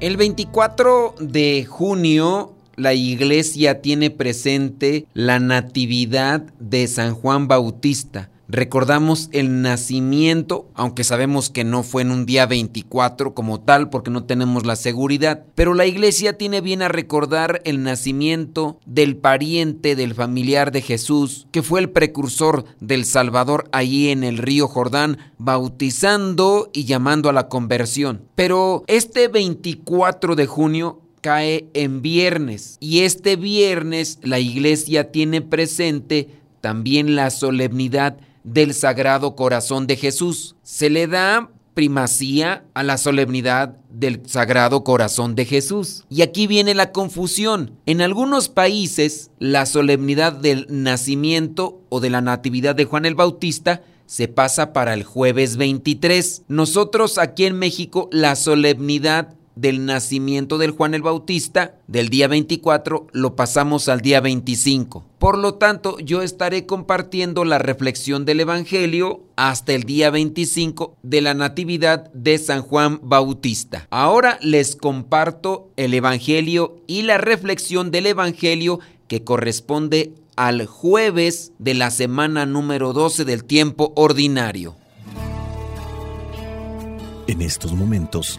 El 24 de junio la iglesia tiene presente la natividad de San Juan Bautista. Recordamos el nacimiento, aunque sabemos que no fue en un día 24 como tal, porque no tenemos la seguridad, pero la iglesia tiene bien a recordar el nacimiento del pariente, del familiar de Jesús, que fue el precursor del Salvador allí en el río Jordán, bautizando y llamando a la conversión. Pero este 24 de junio cae en viernes y este viernes la iglesia tiene presente también la solemnidad del Sagrado Corazón de Jesús. Se le da primacía a la solemnidad del Sagrado Corazón de Jesús. Y aquí viene la confusión. En algunos países, la solemnidad del nacimiento o de la natividad de Juan el Bautista se pasa para el jueves 23. Nosotros aquí en México, la solemnidad del nacimiento del Juan el Bautista del día 24 lo pasamos al día 25. Por lo tanto, yo estaré compartiendo la reflexión del Evangelio hasta el día 25 de la Natividad de San Juan Bautista. Ahora les comparto el Evangelio y la reflexión del Evangelio que corresponde al jueves de la semana número 12 del tiempo ordinario. En estos momentos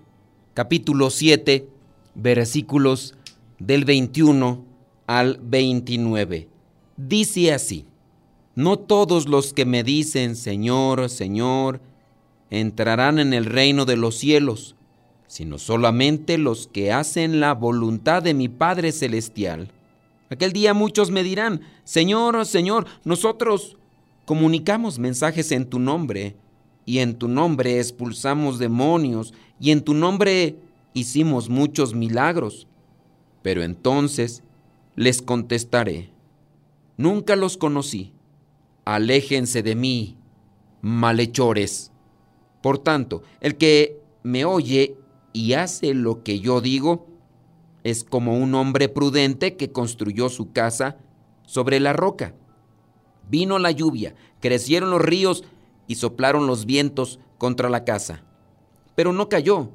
capítulo 7, versículos del 21 al 29. Dice así, no todos los que me dicen Señor, Señor, entrarán en el reino de los cielos, sino solamente los que hacen la voluntad de mi Padre Celestial. Aquel día muchos me dirán, Señor, Señor, nosotros comunicamos mensajes en tu nombre y en tu nombre expulsamos demonios, y en tu nombre hicimos muchos milagros. Pero entonces les contestaré, nunca los conocí, aléjense de mí, malhechores. Por tanto, el que me oye y hace lo que yo digo, es como un hombre prudente que construyó su casa sobre la roca. Vino la lluvia, crecieron los ríos y soplaron los vientos contra la casa. Pero no cayó,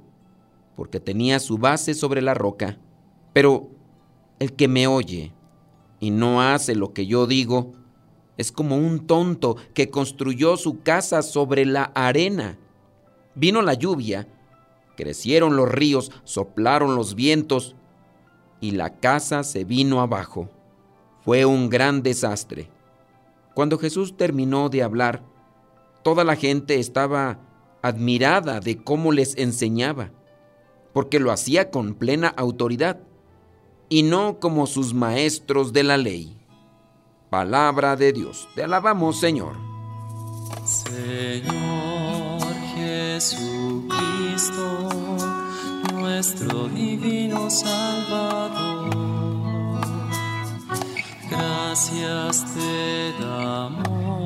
porque tenía su base sobre la roca. Pero el que me oye y no hace lo que yo digo, es como un tonto que construyó su casa sobre la arena. Vino la lluvia, crecieron los ríos, soplaron los vientos, y la casa se vino abajo. Fue un gran desastre. Cuando Jesús terminó de hablar, toda la gente estaba admirada de cómo les enseñaba, porque lo hacía con plena autoridad y no como sus maestros de la ley. Palabra de Dios, te alabamos Señor. Señor Jesucristo, nuestro divino Salvador, gracias te damos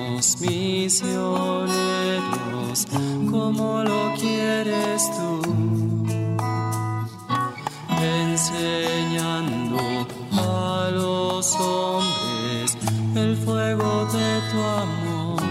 misioneros como lo quieres tú enseñando a los hombres el fuego de tu amor.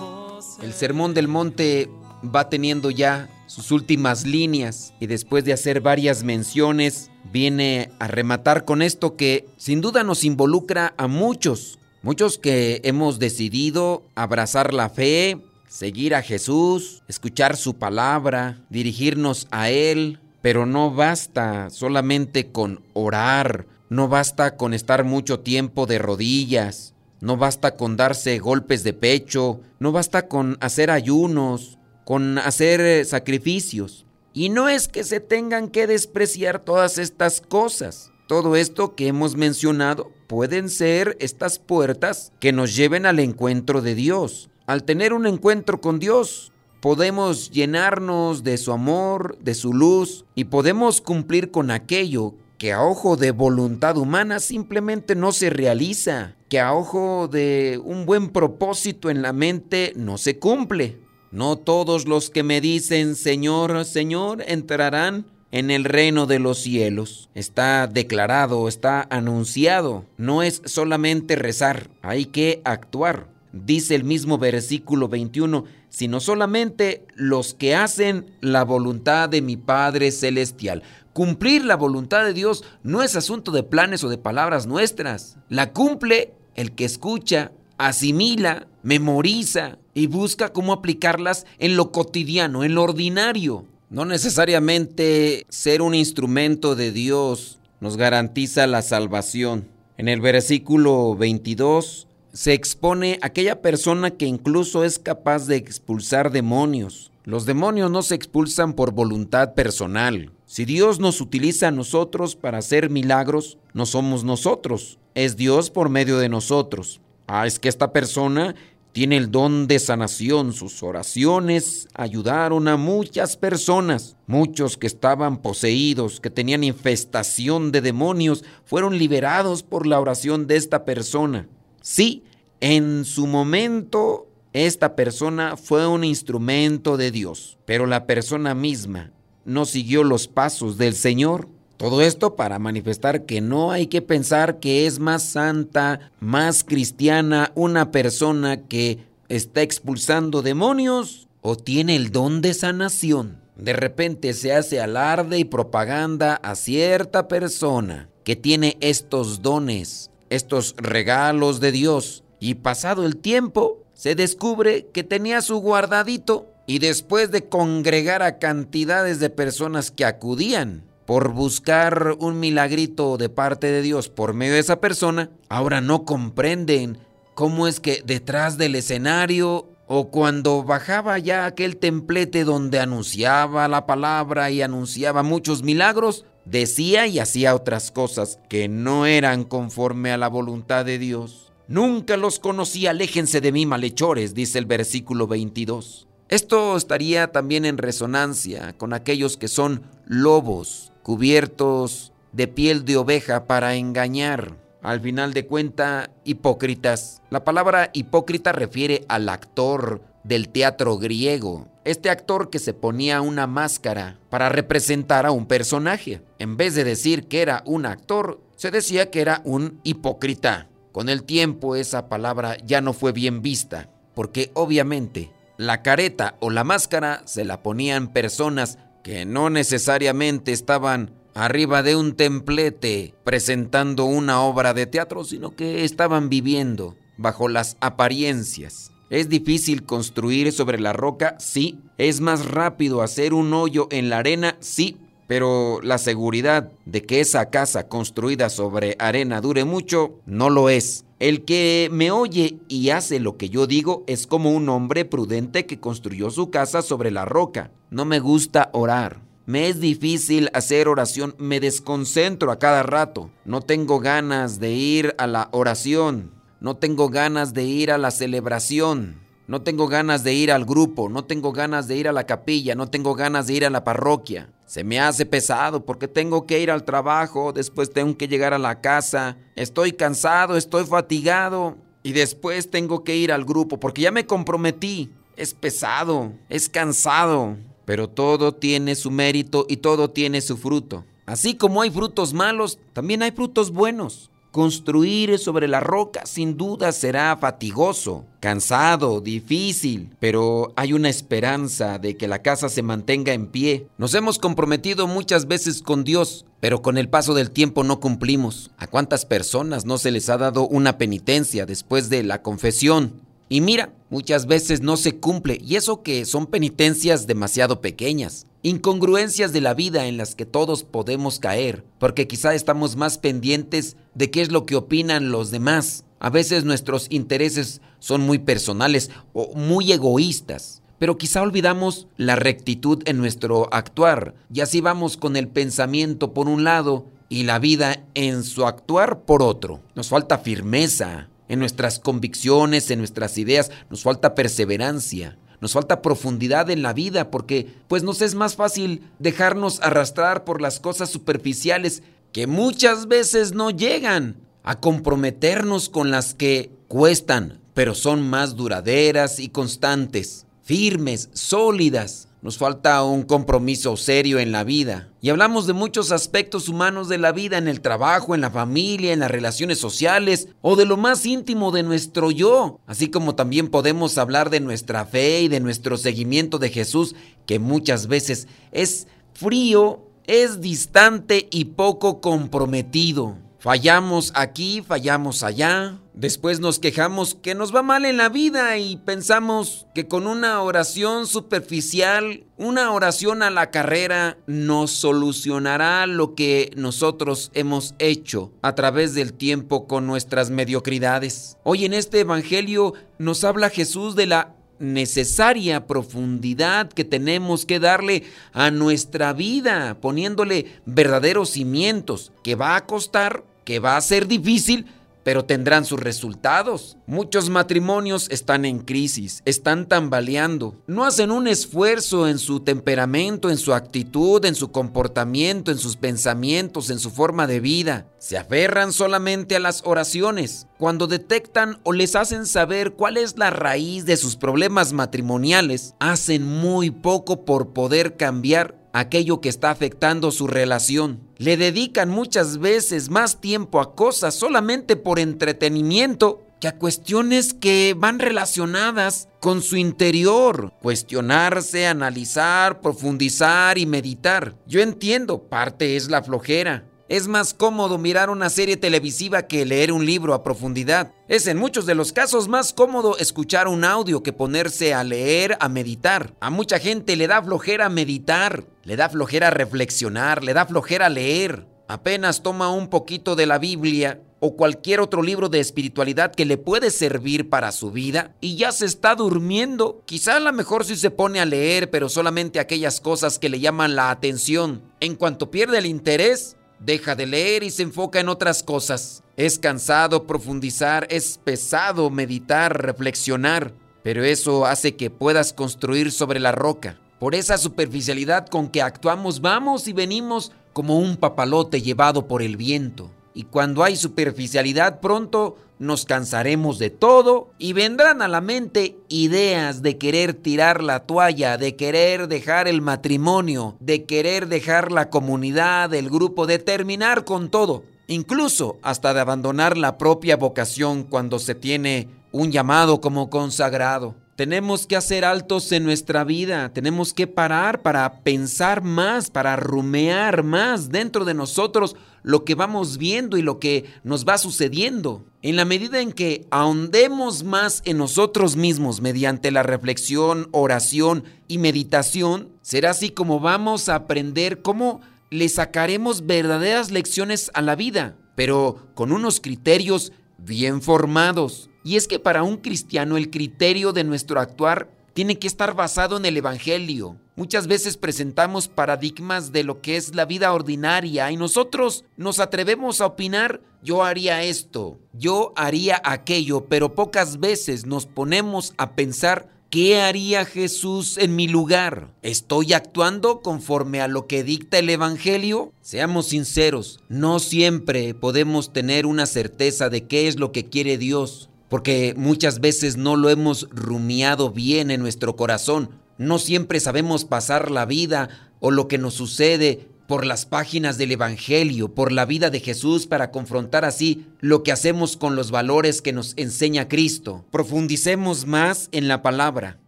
Oh, el Sermón del Monte va teniendo ya sus últimas líneas y después de hacer varias menciones viene a rematar con esto que sin duda nos involucra a muchos, muchos que hemos decidido abrazar la fe, seguir a Jesús, escuchar su palabra, dirigirnos a Él, Pero no basta solamente con orar, no basta con estar mucho tiempo de rodillas, no basta con darse golpes de pecho, no basta con hacer ayunos, con hacer eh, sacrificios. Y no es que se tengan que despreciar todas estas cosas. Todo esto que hemos mencionado pueden ser estas puertas que nos lleven al encuentro de Dios. Al tener un encuentro con Dios, podemos llenarnos de su amor, de su luz y podemos cumplir con aquello que a ojo de voluntad humana simplemente no se realiza, que a ojo de un buen propósito en la mente no se cumple. No todos los que me dicen Señor, Señor entrarán en el reino de los cielos. Está declarado, está anunciado. No es solamente rezar, hay que actuar. Dice el mismo versículo 21, sino solamente los que hacen la voluntad de mi Padre Celestial. Cumplir la voluntad de Dios no es asunto de planes o de palabras nuestras. La cumple el que escucha, asimila, memoriza y busca cómo aplicarlas en lo cotidiano, en lo ordinario. No necesariamente ser un instrumento de Dios nos garantiza la salvación. En el versículo 22 se expone aquella persona que incluso es capaz de expulsar demonios. Los demonios no se expulsan por voluntad personal. Si Dios nos utiliza a nosotros para hacer milagros, no somos nosotros, es Dios por medio de nosotros. Ah, es que esta persona tiene el don de sanación. Sus oraciones ayudaron a muchas personas. Muchos que estaban poseídos, que tenían infestación de demonios, fueron liberados por la oración de esta persona. Sí, en su momento esta persona fue un instrumento de Dios, pero la persona misma no siguió los pasos del Señor. Todo esto para manifestar que no hay que pensar que es más santa, más cristiana una persona que está expulsando demonios o tiene el don de sanación. De repente se hace alarde y propaganda a cierta persona que tiene estos dones, estos regalos de Dios, y pasado el tiempo se descubre que tenía su guardadito y después de congregar a cantidades de personas que acudían por buscar un milagrito de parte de Dios por medio de esa persona, ahora no comprenden cómo es que detrás del escenario o cuando bajaba ya aquel templete donde anunciaba la palabra y anunciaba muchos milagros, decía y hacía otras cosas que no eran conforme a la voluntad de Dios. Nunca los conocí, aléjense de mí, malhechores, dice el versículo 22. Esto estaría también en resonancia con aquellos que son lobos cubiertos de piel de oveja para engañar. Al final de cuenta, hipócritas. La palabra hipócrita refiere al actor del teatro griego. Este actor que se ponía una máscara para representar a un personaje. En vez de decir que era un actor, se decía que era un hipócrita. Con el tiempo esa palabra ya no fue bien vista, porque obviamente la careta o la máscara se la ponían personas que no necesariamente estaban arriba de un templete presentando una obra de teatro, sino que estaban viviendo bajo las apariencias. ¿Es difícil construir sobre la roca? Sí. ¿Es más rápido hacer un hoyo en la arena? Sí. Pero la seguridad de que esa casa construida sobre arena dure mucho no lo es. El que me oye y hace lo que yo digo es como un hombre prudente que construyó su casa sobre la roca. No me gusta orar. Me es difícil hacer oración, me desconcentro a cada rato. No tengo ganas de ir a la oración. No tengo ganas de ir a la celebración. No tengo ganas de ir al grupo, no tengo ganas de ir a la capilla, no tengo ganas de ir a la parroquia. Se me hace pesado porque tengo que ir al trabajo, después tengo que llegar a la casa, estoy cansado, estoy fatigado y después tengo que ir al grupo porque ya me comprometí. Es pesado, es cansado, pero todo tiene su mérito y todo tiene su fruto. Así como hay frutos malos, también hay frutos buenos. Construir sobre la roca sin duda será fatigoso, cansado, difícil, pero hay una esperanza de que la casa se mantenga en pie. Nos hemos comprometido muchas veces con Dios, pero con el paso del tiempo no cumplimos. ¿A cuántas personas no se les ha dado una penitencia después de la confesión? Y mira, muchas veces no se cumple, y eso que son penitencias demasiado pequeñas. Incongruencias de la vida en las que todos podemos caer, porque quizá estamos más pendientes de qué es lo que opinan los demás. A veces nuestros intereses son muy personales o muy egoístas, pero quizá olvidamos la rectitud en nuestro actuar y así vamos con el pensamiento por un lado y la vida en su actuar por otro. Nos falta firmeza en nuestras convicciones, en nuestras ideas, nos falta perseverancia. Nos falta profundidad en la vida porque pues nos es más fácil dejarnos arrastrar por las cosas superficiales que muchas veces no llegan a comprometernos con las que cuestan, pero son más duraderas y constantes, firmes, sólidas. Nos falta un compromiso serio en la vida. Y hablamos de muchos aspectos humanos de la vida, en el trabajo, en la familia, en las relaciones sociales o de lo más íntimo de nuestro yo. Así como también podemos hablar de nuestra fe y de nuestro seguimiento de Jesús, que muchas veces es frío, es distante y poco comprometido. Fallamos aquí, fallamos allá. Después nos quejamos que nos va mal en la vida y pensamos que con una oración superficial, una oración a la carrera, nos solucionará lo que nosotros hemos hecho a través del tiempo con nuestras mediocridades. Hoy en este Evangelio nos habla Jesús de la necesaria profundidad que tenemos que darle a nuestra vida, poniéndole verdaderos cimientos que va a costar que va a ser difícil, pero tendrán sus resultados. Muchos matrimonios están en crisis, están tambaleando, no hacen un esfuerzo en su temperamento, en su actitud, en su comportamiento, en sus pensamientos, en su forma de vida. Se aferran solamente a las oraciones. Cuando detectan o les hacen saber cuál es la raíz de sus problemas matrimoniales, hacen muy poco por poder cambiar aquello que está afectando su relación. Le dedican muchas veces más tiempo a cosas solamente por entretenimiento que a cuestiones que van relacionadas con su interior. Cuestionarse, analizar, profundizar y meditar. Yo entiendo, parte es la flojera, es más cómodo mirar una serie televisiva que leer un libro a profundidad. Es en muchos de los casos más cómodo escuchar un audio que ponerse a leer, a meditar. A mucha gente le da flojera meditar, le da flojera reflexionar, le da flojera leer. Apenas toma un poquito de la Biblia o cualquier otro libro de espiritualidad que le puede servir para su vida y ya se está durmiendo. Quizá a lo mejor si se pone a leer, pero solamente aquellas cosas que le llaman la atención. En cuanto pierde el interés, deja de leer y se enfoca en otras cosas. Es cansado profundizar, es pesado meditar, reflexionar, pero eso hace que puedas construir sobre la roca. Por esa superficialidad con que actuamos vamos y venimos como un papalote llevado por el viento. Y cuando hay superficialidad pronto nos cansaremos de todo y vendrán a la mente ideas de querer tirar la toalla, de querer dejar el matrimonio, de querer dejar la comunidad, el grupo, de terminar con todo, incluso hasta de abandonar la propia vocación cuando se tiene un llamado como consagrado. Tenemos que hacer altos en nuestra vida, tenemos que parar para pensar más, para rumear más dentro de nosotros lo que vamos viendo y lo que nos va sucediendo. En la medida en que ahondemos más en nosotros mismos mediante la reflexión, oración y meditación, será así como vamos a aprender cómo le sacaremos verdaderas lecciones a la vida, pero con unos criterios bien formados. Y es que para un cristiano el criterio de nuestro actuar tiene que estar basado en el Evangelio. Muchas veces presentamos paradigmas de lo que es la vida ordinaria y nosotros nos atrevemos a opinar, yo haría esto, yo haría aquello, pero pocas veces nos ponemos a pensar, ¿qué haría Jesús en mi lugar? ¿Estoy actuando conforme a lo que dicta el Evangelio? Seamos sinceros, no siempre podemos tener una certeza de qué es lo que quiere Dios porque muchas veces no lo hemos rumiado bien en nuestro corazón. No siempre sabemos pasar la vida o lo que nos sucede por las páginas del Evangelio, por la vida de Jesús para confrontar así lo que hacemos con los valores que nos enseña Cristo. Profundicemos más en la palabra,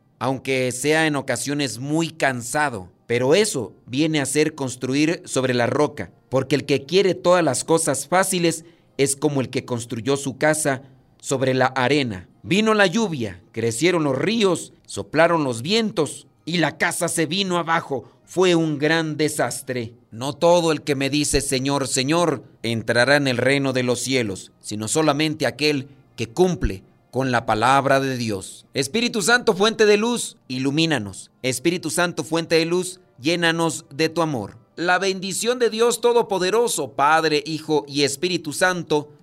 aunque sea en ocasiones muy cansado, pero eso viene a ser construir sobre la roca, porque el que quiere todas las cosas fáciles es como el que construyó su casa sobre la arena. Vino la lluvia, crecieron los ríos, soplaron los vientos y la casa se vino abajo fue un gran desastre. No todo el que me dice Señor, Señor entrará en el reino de los cielos, sino solamente aquel que cumple con la palabra de Dios. Espíritu Santo, fuente de luz, ilumínanos. Espíritu Santo, fuente de luz, llénanos de tu amor. La bendición de Dios Todopoderoso, Padre, Hijo y Espíritu Santo,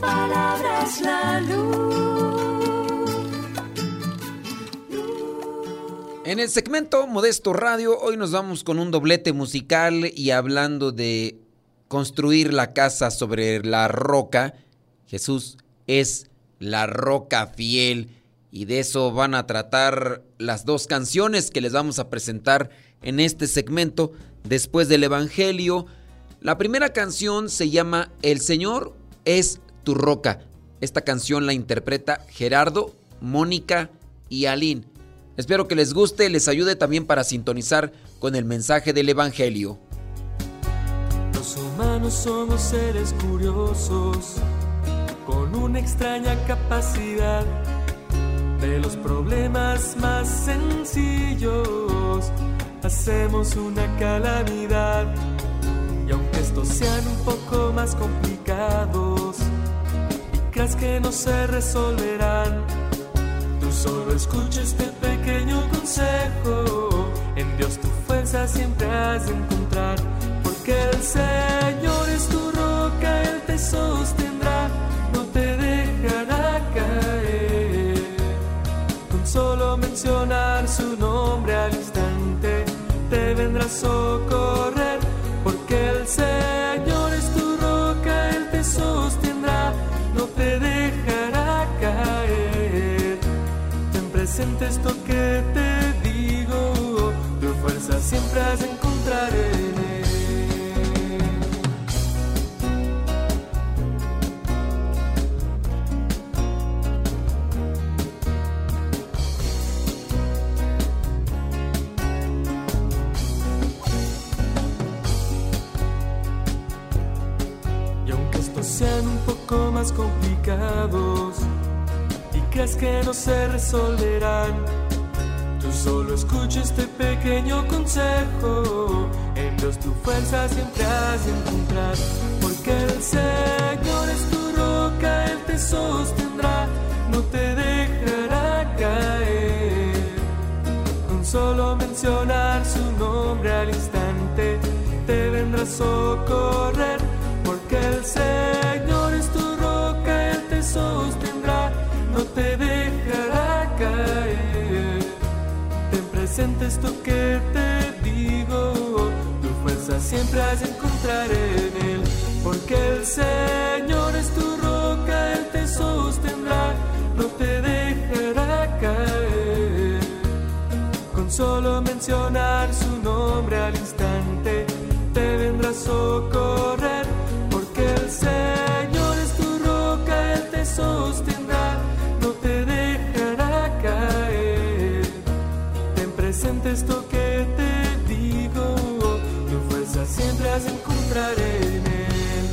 Palabra la luz. En el segmento Modesto Radio, hoy nos vamos con un doblete musical y hablando de construir la casa sobre la roca. Jesús es la roca fiel y de eso van a tratar las dos canciones que les vamos a presentar en este segmento después del Evangelio. La primera canción se llama El Señor es tu roca. Esta canción la interpreta Gerardo, Mónica y Aline. Espero que les guste, les ayude también para sintonizar con el mensaje del Evangelio. Los humanos somos seres curiosos, con una extraña capacidad de los problemas más sencillos. Hacemos una calamidad y aunque estos sean un poco más complicados creas que no se resolverán, tú solo escucha este pequeño consejo. En Dios tu fuerza siempre has de encontrar. Porque el Señor es tu roca, Él te sostendrá, no te dejará caer. Con solo mencionar su nombre al instante, te vendrá a te dejará caer. Ten presente esto que te digo, tu fuerza siempre has de este pequeño consejo. En Dios tu fuerza siempre has de encontrar, porque el Señor es tu roca, Él te sostendrá, no te dejará caer. Con solo mencionar su nombre al instante, te vendrá a socorrer. Porque el Señor Presente esto que te digo, tu fuerza siempre has de encontrar en Él. Porque el Señor es tu roca, Él te sostendrá, no te dejará caer. Con solo mencionar su nombre al instante, te vendrá a esto que te digo, tu fuerza siempre has encontrar en Él.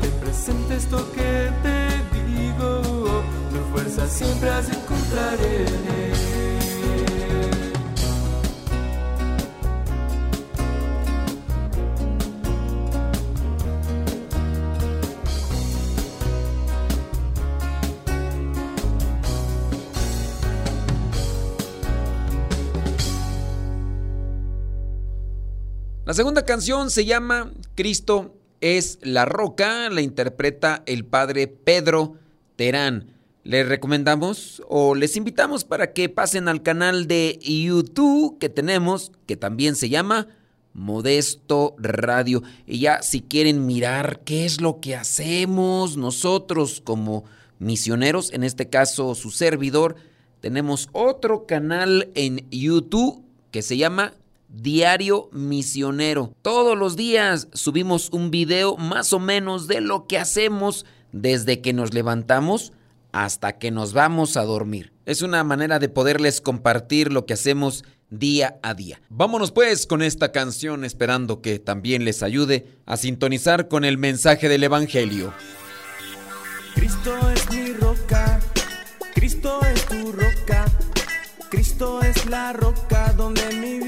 Ten presente esto que te digo, tu fuerza siempre has encontrar en Él. Segunda canción se llama Cristo es la roca, la interpreta el padre Pedro Terán. Les recomendamos o les invitamos para que pasen al canal de YouTube que tenemos, que también se llama Modesto Radio. Y ya si quieren mirar qué es lo que hacemos nosotros como misioneros, en este caso su servidor, tenemos otro canal en YouTube que se llama Diario Misionero. Todos los días subimos un video más o menos de lo que hacemos desde que nos levantamos hasta que nos vamos a dormir. Es una manera de poderles compartir lo que hacemos día a día. Vámonos pues con esta canción esperando que también les ayude a sintonizar con el mensaje del Evangelio. Cristo es mi roca, Cristo es tu roca, Cristo es la roca donde mi vida